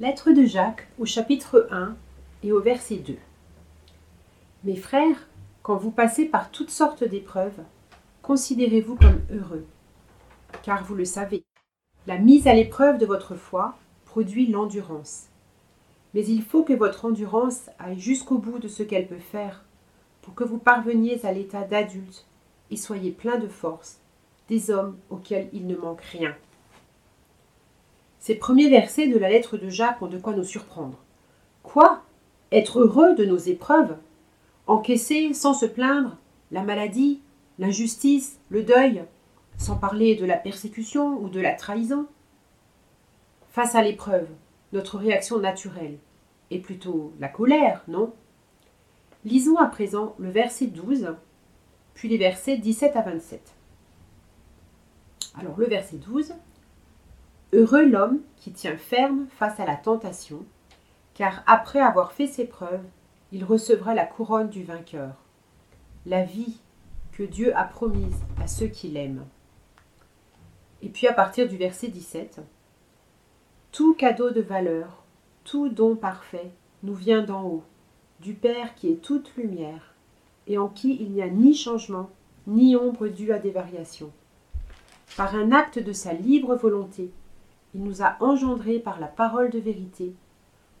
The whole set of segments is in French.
Lettre de Jacques au chapitre 1 et au verset 2. Mes frères, quand vous passez par toutes sortes d'épreuves, considérez-vous comme heureux, car vous le savez, la mise à l'épreuve de votre foi produit l'endurance. Mais il faut que votre endurance aille jusqu'au bout de ce qu'elle peut faire, pour que vous parveniez à l'état d'adulte et soyez plein de force, des hommes auxquels il ne manque rien. Ces premiers versets de la lettre de Jacques ont de quoi nous surprendre. Quoi? Être heureux de nos épreuves? Encaisser sans se plaindre la maladie, l'injustice, le deuil, sans parler de la persécution ou de la trahison? Face à l'épreuve, notre réaction naturelle est plutôt la colère, non? Lisons à présent le verset 12, puis les versets 17 à 27. Alors le verset 12, Heureux l'homme qui tient ferme face à la tentation, car après avoir fait ses preuves, il recevra la couronne du vainqueur, la vie que Dieu a promise à ceux qui l'aiment. Et puis à partir du verset 17, Tout cadeau de valeur, tout don parfait nous vient d'en haut, du Père qui est toute lumière, et en qui il n'y a ni changement, ni ombre due à des variations. Par un acte de sa libre volonté, il nous a engendrés par la parole de vérité,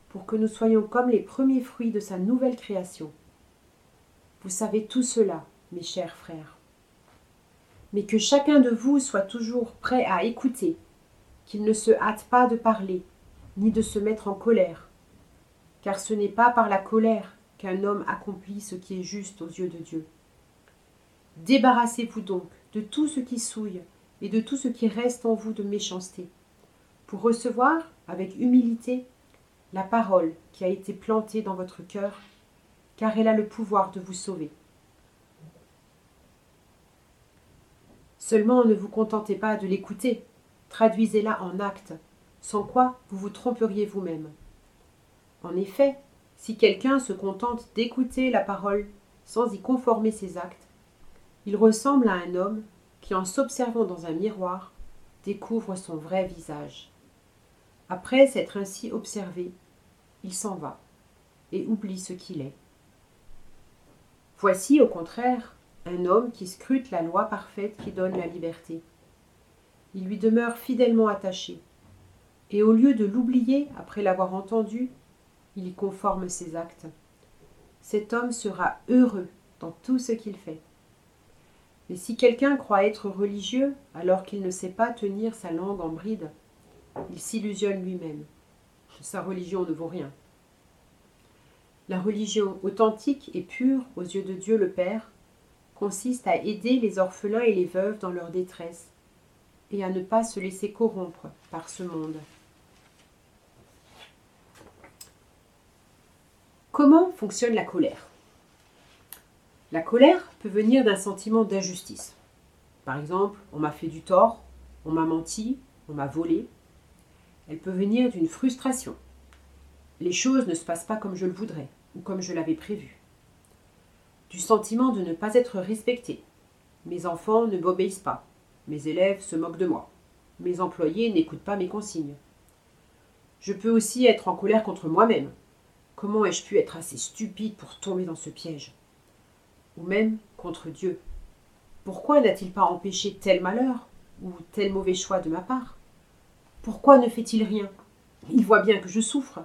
pour que nous soyons comme les premiers fruits de sa nouvelle création. Vous savez tout cela, mes chers frères. Mais que chacun de vous soit toujours prêt à écouter, qu'il ne se hâte pas de parler, ni de se mettre en colère, car ce n'est pas par la colère qu'un homme accomplit ce qui est juste aux yeux de Dieu. Débarrassez-vous donc de tout ce qui souille et de tout ce qui reste en vous de méchanceté pour recevoir avec humilité la parole qui a été plantée dans votre cœur, car elle a le pouvoir de vous sauver. Seulement ne vous contentez pas de l'écouter, traduisez-la en actes, sans quoi vous vous tromperiez vous-même. En effet, si quelqu'un se contente d'écouter la parole sans y conformer ses actes, il ressemble à un homme qui, en s'observant dans un miroir, découvre son vrai visage. Après s'être ainsi observé, il s'en va et oublie ce qu'il est. Voici, au contraire, un homme qui scrute la loi parfaite qui donne la liberté. Il lui demeure fidèlement attaché, et au lieu de l'oublier après l'avoir entendu, il y conforme ses actes. Cet homme sera heureux dans tout ce qu'il fait. Mais si quelqu'un croit être religieux alors qu'il ne sait pas tenir sa langue en bride, il s'illusionne lui-même. Sa religion ne vaut rien. La religion authentique et pure aux yeux de Dieu le Père consiste à aider les orphelins et les veuves dans leur détresse et à ne pas se laisser corrompre par ce monde. Comment fonctionne la colère? La colère peut venir d'un sentiment d'injustice. Par exemple, on m'a fait du tort, on m'a menti, on m'a volé, elle peut venir d'une frustration. Les choses ne se passent pas comme je le voudrais ou comme je l'avais prévu. Du sentiment de ne pas être respecté. Mes enfants ne m'obéissent pas. Mes élèves se moquent de moi. Mes employés n'écoutent pas mes consignes. Je peux aussi être en colère contre moi-même. Comment ai-je pu être assez stupide pour tomber dans ce piège? Ou même contre Dieu. Pourquoi n'a-t-il pas empêché tel malheur ou tel mauvais choix de ma part? Pourquoi ne fait-il rien? Il voit bien que je souffre.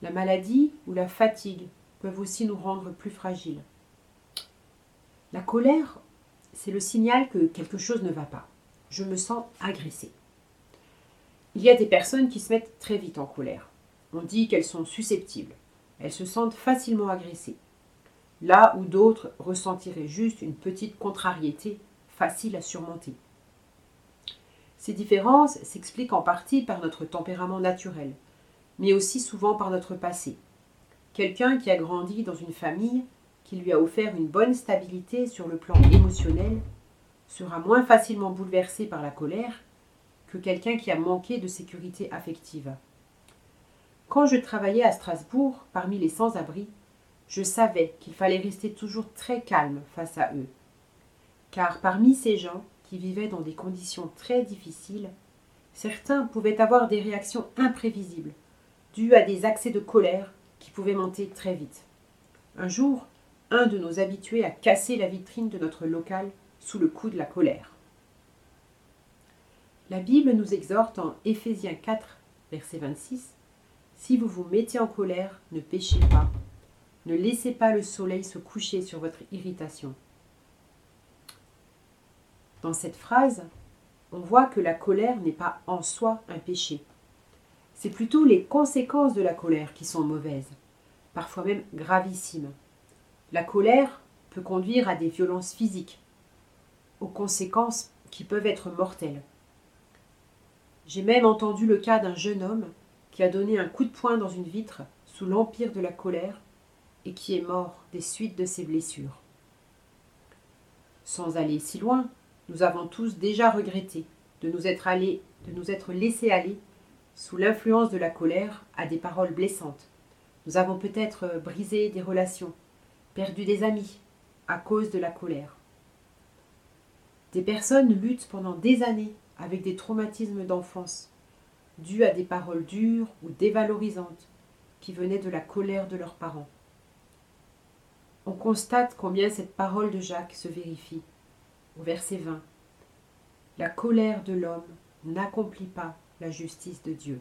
La maladie ou la fatigue peuvent aussi nous rendre plus fragiles. La colère, c'est le signal que quelque chose ne va pas. Je me sens agressée. Il y a des personnes qui se mettent très vite en colère. On dit qu'elles sont susceptibles. Elles se sentent facilement agressées. Là où d'autres ressentiraient juste une petite contrariété facile à surmonter. Ces différences s'expliquent en partie par notre tempérament naturel, mais aussi souvent par notre passé. Quelqu'un qui a grandi dans une famille qui lui a offert une bonne stabilité sur le plan émotionnel sera moins facilement bouleversé par la colère que quelqu'un qui a manqué de sécurité affective. Quand je travaillais à Strasbourg parmi les sans-abri, je savais qu'il fallait rester toujours très calme face à eux. Car parmi ces gens, vivaient dans des conditions très difficiles, certains pouvaient avoir des réactions imprévisibles, dues à des accès de colère qui pouvaient monter très vite. Un jour, un de nos habitués a cassé la vitrine de notre local sous le coup de la colère. La Bible nous exhorte en Éphésiens 4, verset 26 Si vous vous mettez en colère, ne péchez pas. Ne laissez pas le soleil se coucher sur votre irritation. Dans cette phrase, on voit que la colère n'est pas en soi un péché. C'est plutôt les conséquences de la colère qui sont mauvaises, parfois même gravissimes. La colère peut conduire à des violences physiques, aux conséquences qui peuvent être mortelles. J'ai même entendu le cas d'un jeune homme qui a donné un coup de poing dans une vitre sous l'empire de la colère et qui est mort des suites de ses blessures. Sans aller si loin, nous avons tous déjà regretté de nous être allés, de nous être laissés aller sous l'influence de la colère à des paroles blessantes. Nous avons peut-être brisé des relations, perdu des amis à cause de la colère. Des personnes luttent pendant des années avec des traumatismes d'enfance, dus à des paroles dures ou dévalorisantes qui venaient de la colère de leurs parents. On constate combien cette parole de Jacques se vérifie. Au verset 20, La colère de l'homme n'accomplit pas la justice de Dieu.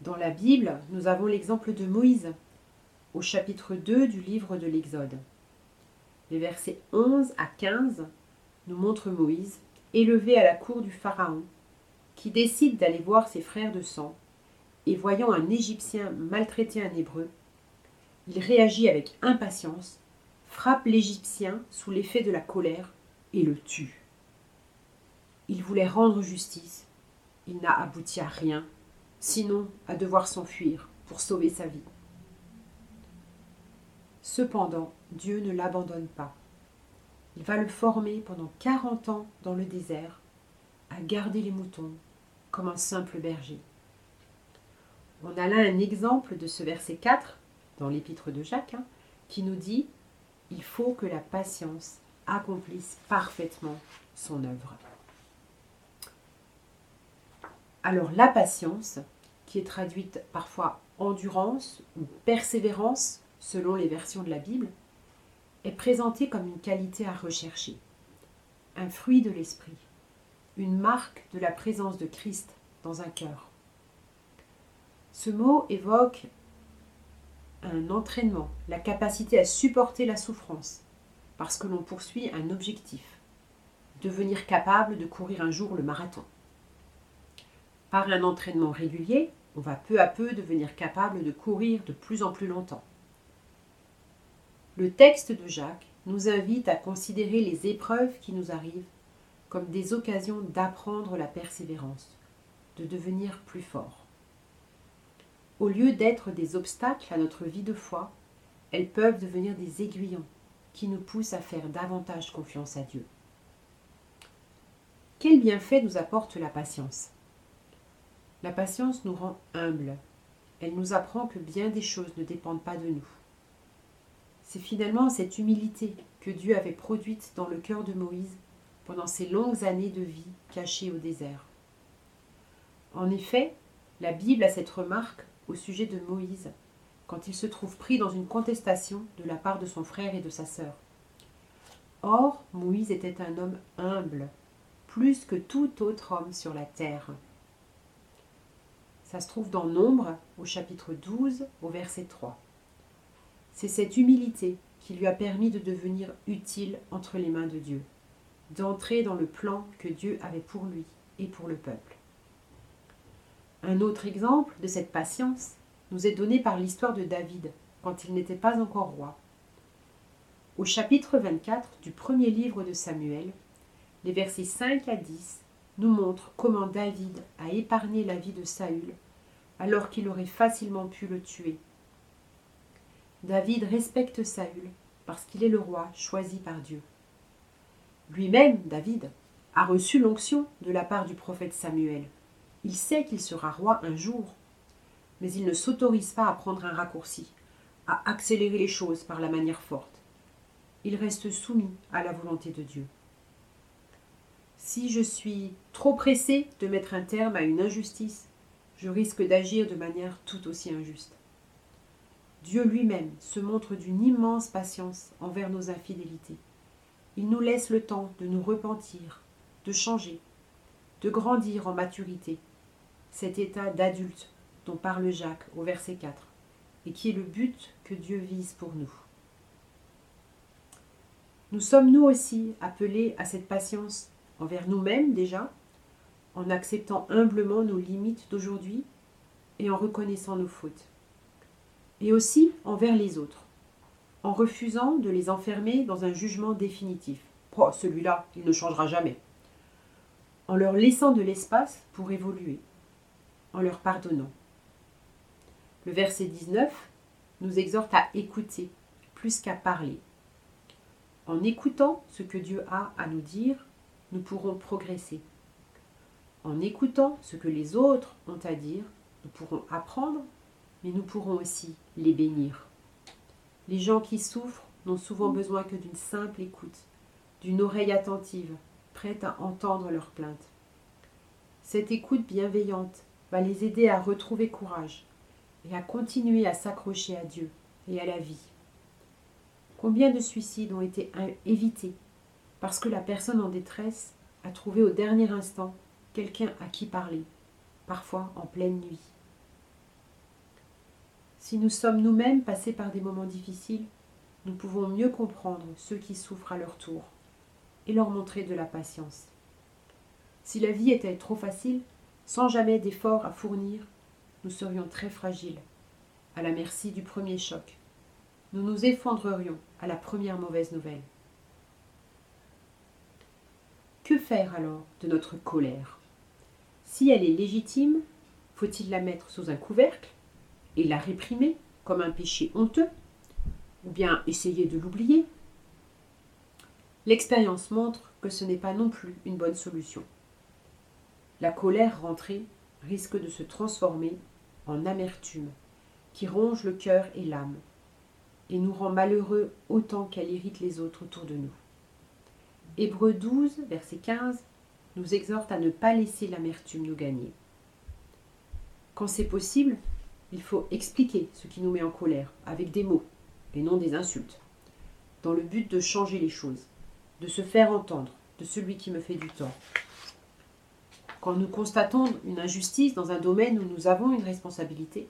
Dans la Bible, nous avons l'exemple de Moïse au chapitre 2 du livre de l'Exode. Les versets 11 à 15 nous montre Moïse, élevé à la cour du Pharaon, qui décide d'aller voir ses frères de sang, et voyant un Égyptien maltraiter un Hébreu, il réagit avec impatience, frappe l'Égyptien sous l'effet de la colère et le tue. Il voulait rendre justice, il n'a abouti à rien, sinon à devoir s'enfuir pour sauver sa vie. Cependant, Dieu ne l'abandonne pas. Il va le former pendant quarante ans dans le désert, à garder les moutons comme un simple berger. On a là un exemple de ce verset 4 dans l'épître de Jacques hein, qui nous dit Il faut que la patience accomplisse parfaitement son œuvre. Alors la patience, qui est traduite parfois endurance ou persévérance selon les versions de la Bible, est présenté comme une qualité à rechercher, un fruit de l'esprit, une marque de la présence de Christ dans un cœur. Ce mot évoque un entraînement, la capacité à supporter la souffrance, parce que l'on poursuit un objectif, devenir capable de courir un jour le marathon. Par un entraînement régulier, on va peu à peu devenir capable de courir de plus en plus longtemps. Le texte de Jacques nous invite à considérer les épreuves qui nous arrivent comme des occasions d'apprendre la persévérance, de devenir plus fort. Au lieu d'être des obstacles à notre vie de foi, elles peuvent devenir des aiguillons qui nous poussent à faire davantage confiance à Dieu. Quel bienfait nous apporte la patience? La patience nous rend humbles. Elle nous apprend que bien des choses ne dépendent pas de nous. C'est finalement cette humilité que Dieu avait produite dans le cœur de Moïse pendant ces longues années de vie cachées au désert. En effet, la Bible a cette remarque au sujet de Moïse quand il se trouve pris dans une contestation de la part de son frère et de sa sœur. Or, Moïse était un homme humble, plus que tout autre homme sur la terre. Ça se trouve dans Nombre, au chapitre 12, au verset 3. C'est cette humilité qui lui a permis de devenir utile entre les mains de Dieu, d'entrer dans le plan que Dieu avait pour lui et pour le peuple. Un autre exemple de cette patience nous est donné par l'histoire de David quand il n'était pas encore roi. Au chapitre 24 du premier livre de Samuel, les versets 5 à 10 nous montrent comment David a épargné la vie de Saül alors qu'il aurait facilement pu le tuer David respecte Saül parce qu'il est le roi choisi par Dieu. Lui-même, David, a reçu l'onction de la part du prophète Samuel. Il sait qu'il sera roi un jour, mais il ne s'autorise pas à prendre un raccourci, à accélérer les choses par la manière forte. Il reste soumis à la volonté de Dieu. Si je suis trop pressé de mettre un terme à une injustice, je risque d'agir de manière tout aussi injuste. Dieu lui-même se montre d'une immense patience envers nos infidélités. Il nous laisse le temps de nous repentir, de changer, de grandir en maturité, cet état d'adulte dont parle Jacques au verset 4, et qui est le but que Dieu vise pour nous. Nous sommes nous aussi appelés à cette patience envers nous-mêmes déjà, en acceptant humblement nos limites d'aujourd'hui et en reconnaissant nos fautes. Et aussi envers les autres, en refusant de les enfermer dans un jugement définitif. Oh, celui-là, il ne changera jamais. En leur laissant de l'espace pour évoluer, en leur pardonnant. Le verset 19 nous exhorte à écouter plus qu'à parler. En écoutant ce que Dieu a à nous dire, nous pourrons progresser. En écoutant ce que les autres ont à dire, nous pourrons apprendre, mais nous pourrons aussi les bénir. Les gens qui souffrent n'ont souvent besoin que d'une simple écoute, d'une oreille attentive, prête à entendre leurs plaintes. Cette écoute bienveillante va les aider à retrouver courage et à continuer à s'accrocher à Dieu et à la vie. Combien de suicides ont été évités parce que la personne en détresse a trouvé au dernier instant quelqu'un à qui parler, parfois en pleine nuit. Si nous sommes nous-mêmes passés par des moments difficiles, nous pouvons mieux comprendre ceux qui souffrent à leur tour et leur montrer de la patience. Si la vie était trop facile, sans jamais d'efforts à fournir, nous serions très fragiles, à la merci du premier choc. Nous nous effondrerions à la première mauvaise nouvelle. Que faire alors de notre colère? Si elle est légitime, faut-il la mettre sous un couvercle et la réprimer comme un péché honteux Ou bien essayer de l'oublier? L'expérience montre que ce n'est pas non plus une bonne solution. La colère rentrée risque de se transformer en amertume qui ronge le cœur et l'âme et nous rend malheureux autant qu'elle irrite les autres autour de nous. Hébreux 12, verset 15, nous exhorte à ne pas laisser l'amertume nous gagner. Quand c'est possible, il faut expliquer ce qui nous met en colère avec des mots et non des insultes, dans le but de changer les choses, de se faire entendre de celui qui me fait du tort. Quand nous constatons une injustice dans un domaine où nous avons une responsabilité,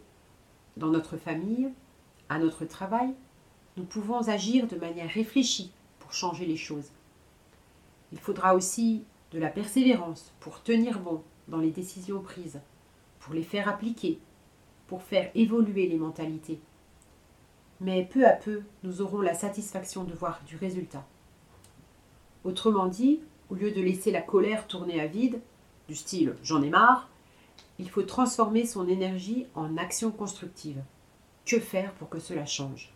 dans notre famille, à notre travail, nous pouvons agir de manière réfléchie pour changer les choses. Il faudra aussi de la persévérance pour tenir bon dans les décisions prises, pour les faire appliquer, pour faire évoluer les mentalités. Mais peu à peu, nous aurons la satisfaction de voir du résultat. Autrement dit, au lieu de laisser la colère tourner à vide, du style j'en ai marre, il faut transformer son énergie en action constructive. Que faire pour que cela change?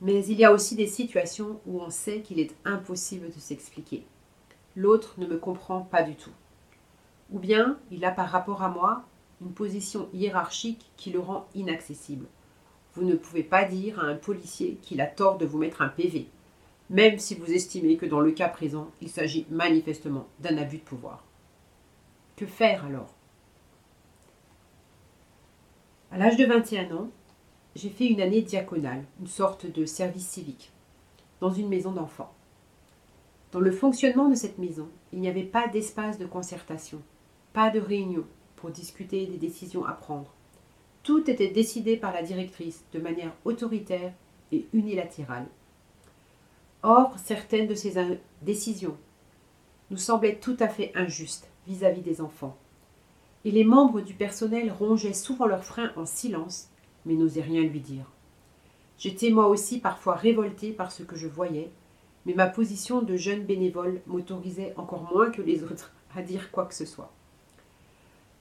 Mais il y a aussi des situations où on sait qu'il est impossible de s'expliquer. L'autre ne me comprend pas du tout. Ou bien il a par rapport à moi une position hiérarchique qui le rend inaccessible. Vous ne pouvez pas dire à un policier qu'il a tort de vous mettre un PV, même si vous estimez que dans le cas présent, il s'agit manifestement d'un abus de pouvoir. Que faire alors? À l'âge de 21 ans, j'ai fait une année diaconale, une sorte de service civique, dans une maison d'enfants. Dans le fonctionnement de cette maison, il n'y avait pas d'espace de concertation, pas de réunion pour discuter des décisions à prendre. Tout était décidé par la directrice de manière autoritaire et unilatérale. Or, certaines de ces décisions nous semblaient tout à fait injustes vis-à-vis -vis des enfants. Et les membres du personnel rongeaient souvent leurs freins en silence mais n'osais rien lui dire. J'étais moi aussi parfois révoltée par ce que je voyais, mais ma position de jeune bénévole m'autorisait encore moins que les autres à dire quoi que ce soit.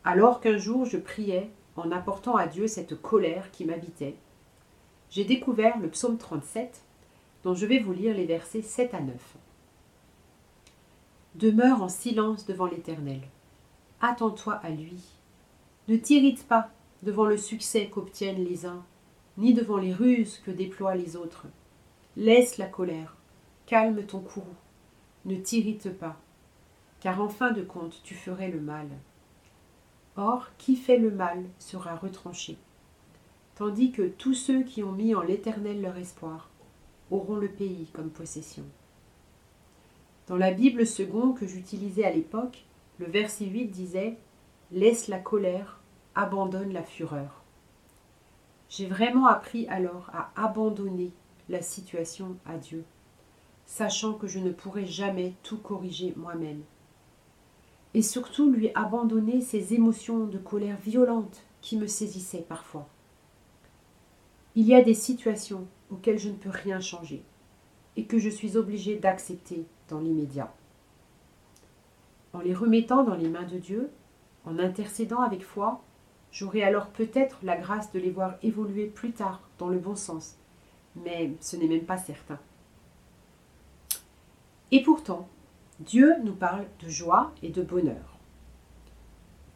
Alors qu'un jour je priais en apportant à Dieu cette colère qui m'habitait, j'ai découvert le psaume 37, dont je vais vous lire les versets 7 à 9. Demeure en silence devant l'Éternel. Attends-toi à lui. Ne t'irrite pas devant le succès qu'obtiennent les uns, ni devant les ruses que déploient les autres. Laisse la colère, calme ton courroux, ne t'irrite pas, car en fin de compte tu ferais le mal. Or, qui fait le mal sera retranché, tandis que tous ceux qui ont mis en l'Éternel leur espoir auront le pays comme possession. Dans la Bible second que j'utilisais à l'époque, le verset 8 disait Laisse la colère, abandonne la fureur. J'ai vraiment appris alors à abandonner la situation à Dieu, sachant que je ne pourrais jamais tout corriger moi-même. Et surtout lui abandonner ces émotions de colère violentes qui me saisissaient parfois. Il y a des situations auxquelles je ne peux rien changer et que je suis obligée d'accepter dans l'immédiat. En les remettant dans les mains de Dieu, en intercédant avec foi, j'aurai alors peut-être la grâce de les voir évoluer plus tard dans le bon sens, mais ce n'est même pas certain. Et pourtant, Dieu nous parle de joie et de bonheur.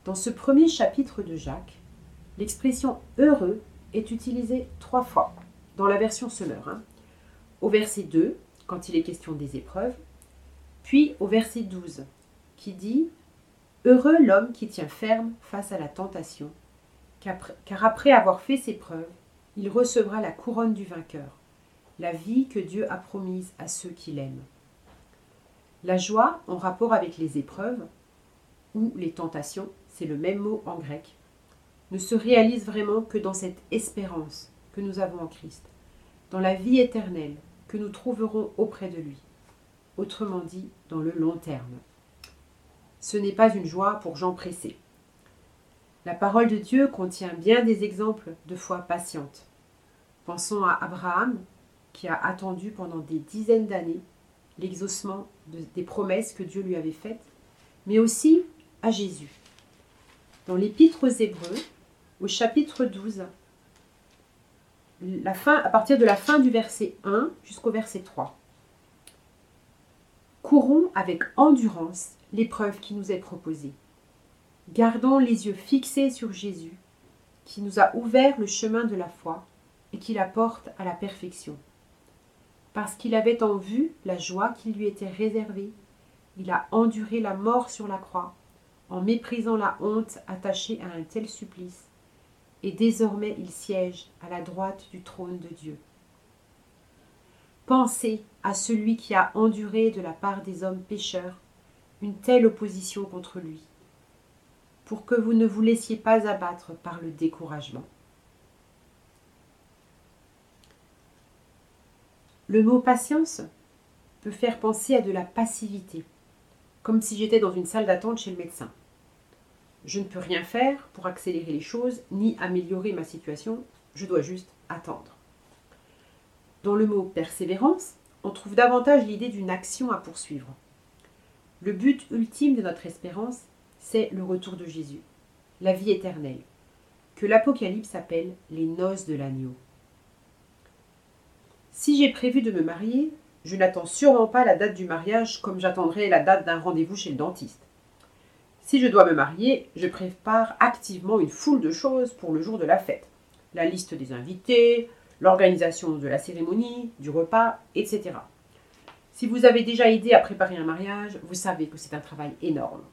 Dans ce premier chapitre de Jacques, l'expression heureux est utilisée trois fois dans la version Semeur. Hein. Au verset 2, quand il est question des épreuves, puis au verset 12, qui dit Heureux l'homme qui tient ferme face à la tentation, car après avoir fait ses preuves, il recevra la couronne du vainqueur, la vie que Dieu a promise à ceux qui l'aiment. La joie, en rapport avec les épreuves, ou les tentations, c'est le même mot en grec, ne se réalise vraiment que dans cette espérance que nous avons en Christ, dans la vie éternelle que nous trouverons auprès de lui, autrement dit dans le long terme. Ce n'est pas une joie pour gens pressés. La parole de Dieu contient bien des exemples de foi patiente. Pensons à Abraham, qui a attendu pendant des dizaines d'années l'exaucement des promesses que Dieu lui avait faites, mais aussi à Jésus. Dans l'Épître aux Hébreux, au chapitre 12, à partir de la fin du verset 1 jusqu'au verset 3. Courons avec endurance l'épreuve qui nous est proposée. Gardons les yeux fixés sur Jésus, qui nous a ouvert le chemin de la foi et qui la porte à la perfection. Parce qu'il avait en vue la joie qui lui était réservée, il a enduré la mort sur la croix, en méprisant la honte attachée à un tel supplice, et désormais il siège à la droite du trône de Dieu. Pensez à celui qui a enduré de la part des hommes pécheurs une telle opposition contre lui, pour que vous ne vous laissiez pas abattre par le découragement. Le mot patience peut faire penser à de la passivité, comme si j'étais dans une salle d'attente chez le médecin. Je ne peux rien faire pour accélérer les choses ni améliorer ma situation, je dois juste attendre. Dans le mot persévérance, on trouve davantage l'idée d'une action à poursuivre. Le but ultime de notre espérance, c'est le retour de Jésus, la vie éternelle, que l'Apocalypse appelle les noces de l'agneau. Si j'ai prévu de me marier, je n'attends sûrement pas la date du mariage comme j'attendrai la date d'un rendez-vous chez le dentiste. Si je dois me marier, je prépare activement une foule de choses pour le jour de la fête. La liste des invités, l'organisation de la cérémonie, du repas, etc. Si vous avez déjà aidé à préparer un mariage, vous savez que c'est un travail énorme.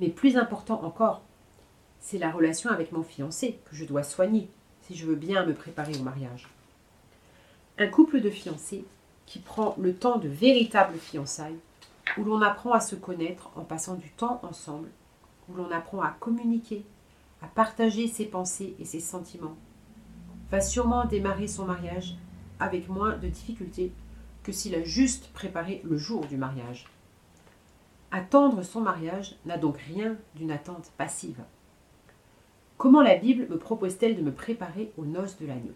Mais plus important encore, c'est la relation avec mon fiancé que je dois soigner si je veux bien me préparer au mariage. Un couple de fiancés qui prend le temps de véritables fiançailles où l'on apprend à se connaître en passant du temps ensemble, où l'on apprend à communiquer, à partager ses pensées et ses sentiments, va sûrement démarrer son mariage avec moins de difficultés que s'il a juste préparé le jour du mariage. Attendre son mariage n'a donc rien d'une attente passive. Comment la Bible me propose-t-elle de me préparer aux noces de l'agneau?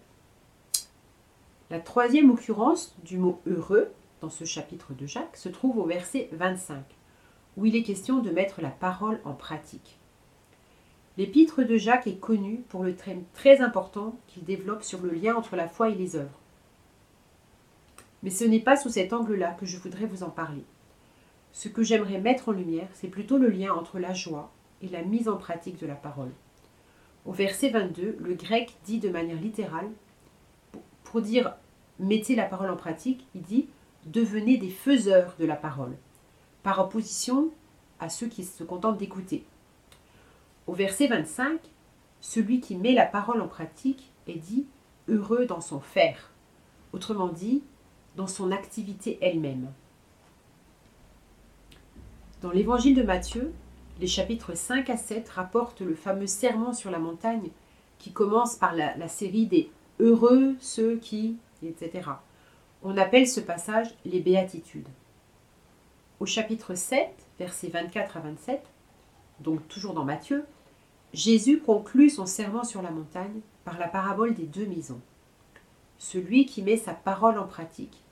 La troisième occurrence du mot heureux dans ce chapitre de Jacques se trouve au verset 25, où il est question de mettre la parole en pratique. L'épître de Jacques est connu pour le thème très important qu'il développe sur le lien entre la foi et les œuvres. Mais ce n'est pas sous cet angle-là que je voudrais vous en parler. Ce que j'aimerais mettre en lumière, c'est plutôt le lien entre la joie et la mise en pratique de la parole. Au verset 22, le grec dit de manière littérale, pour dire mettez la parole en pratique, il dit devenez des faiseurs de la parole, par opposition à ceux qui se contentent d'écouter. Au verset 25, celui qui met la parole en pratique est dit heureux dans son faire, autrement dit, dans son activité elle-même. Dans l'évangile de Matthieu, les chapitres 5 à 7 rapportent le fameux serment sur la montagne qui commence par la, série des heureux ceux qui, etc. On appelle ce passage les béatitudes. Au chapitre 7, versets 24 à 27, donc toujours dans Matthieu, Jésus conclut son serment sur la montagne par la parabole des deux maisons. Celui qui met sa parole en pratique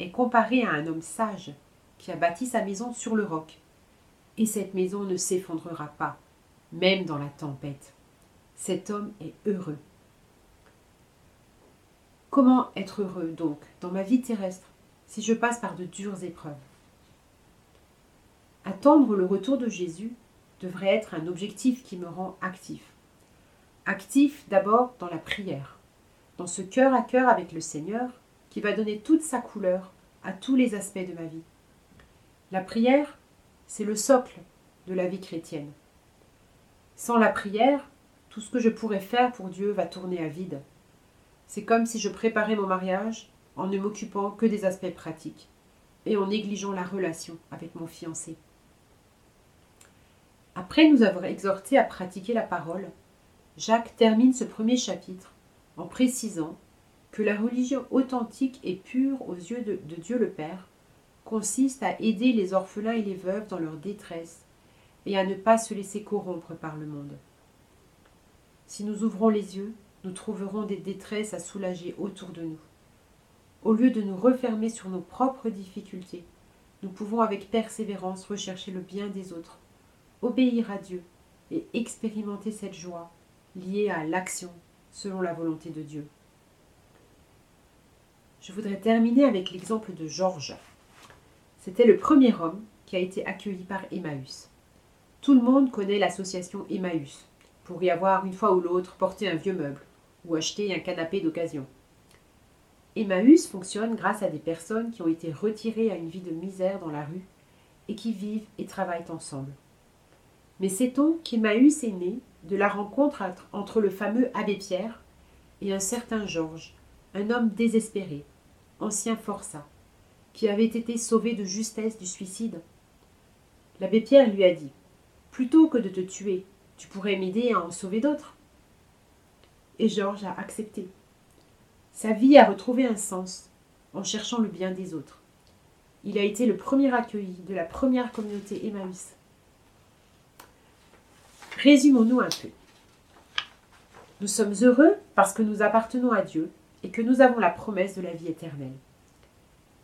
est comparé à un homme sage qui a bâti sa maison sur le roc. Et cette maison ne s'effondrera pas, même dans la tempête. Cet homme est heureux. Comment être heureux donc dans ma vie terrestre si je passe par de dures épreuves? Attendre le retour de Jésus devrait être un objectif qui me rend actif. Actif d'abord dans la prière, dans ce cœur à cœur avec le Seigneur qui va donner toute sa couleur à tous les aspects de ma vie. La prière, c'est le socle de la vie chrétienne. Sans la prière, tout ce que je pourrais faire pour Dieu va tourner à vide. C'est comme si je préparais mon mariage en ne m'occupant que des aspects pratiques et en négligeant la relation avec mon fiancé. Après nous avoir exhortés à pratiquer la parole, Jacques termine ce premier chapitre en précisant que la religion authentique et pure aux yeux de, de Dieu le Père consiste à aider les orphelins et les veuves dans leur détresse et à ne pas se laisser corrompre par le monde. Si nous ouvrons les yeux, nous trouverons des détresses à soulager autour de nous. Au lieu de nous refermer sur nos propres difficultés, nous pouvons avec persévérance rechercher le bien des autres, obéir à Dieu et expérimenter cette joie liée à l'action selon la volonté de Dieu. Je voudrais terminer avec l'exemple de Georges. C'était le premier homme qui a été accueilli par Emmaüs. Tout le monde connaît l'association Emmaüs, pour y avoir une fois ou l'autre porté un vieux meuble ou acheté un canapé d'occasion. Emmaüs fonctionne grâce à des personnes qui ont été retirées à une vie de misère dans la rue et qui vivent et travaillent ensemble. Mais sait-on qu'Emmaüs est né de la rencontre entre le fameux abbé Pierre et un certain Georges, un homme désespéré, ancien forçat, qui avait été sauvé de justesse du suicide? L'abbé Pierre lui a dit Plutôt que de te tuer, tu pourrais m'aider à en sauver d'autres. Et Georges a accepté. Sa vie a retrouvé un sens en cherchant le bien des autres. Il a été le premier accueilli de la première communauté Emmaüs. Résumons-nous un peu. Nous sommes heureux parce que nous appartenons à Dieu et que nous avons la promesse de la vie éternelle.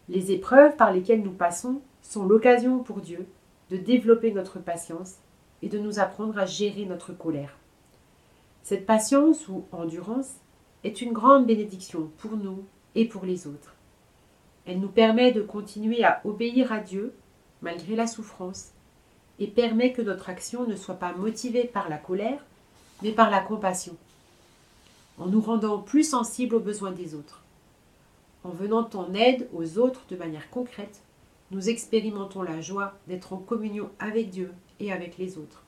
Les épreuves par lesquelles nous passons sont l'occasion pour Dieu de développer notre patience et de nous apprendre à gérer notre colère. Cette patience ou endurance est une grande bénédiction pour nous et pour les autres. Elle nous permet de continuer à obéir à Dieu malgré la souffrance et permet que notre action ne soit pas motivée par la colère, mais par la compassion, en nous rendant plus sensibles aux besoins des autres. En venant en aide aux autres de manière concrète, nous expérimentons la joie d'être en communion avec Dieu et avec les autres.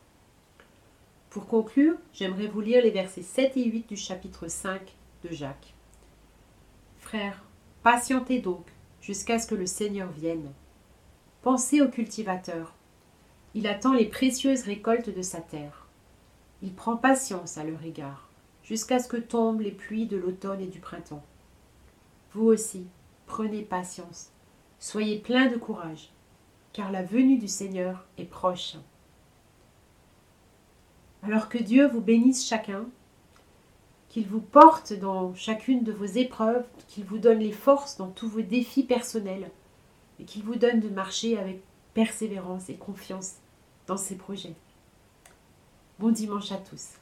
Pour conclure, j'aimerais vous lire les versets 7 et 8 du chapitre 5 de Jacques. Frères, patientez donc jusqu'à ce que le Seigneur vienne. Pensez au cultivateur il attend les précieuses récoltes de sa terre. Il prend patience à leur égard, jusqu'à ce que tombent les pluies de l'automne et du printemps. Vous aussi, prenez patience, soyez pleins de courage, car la venue du Seigneur est proche. Alors que Dieu vous bénisse chacun, qu'il vous porte dans chacune de vos épreuves, qu'il vous donne les forces dans tous vos défis personnels, et qu'il vous donne de marcher avec persévérance et confiance dans ces projets. Bon dimanche à tous.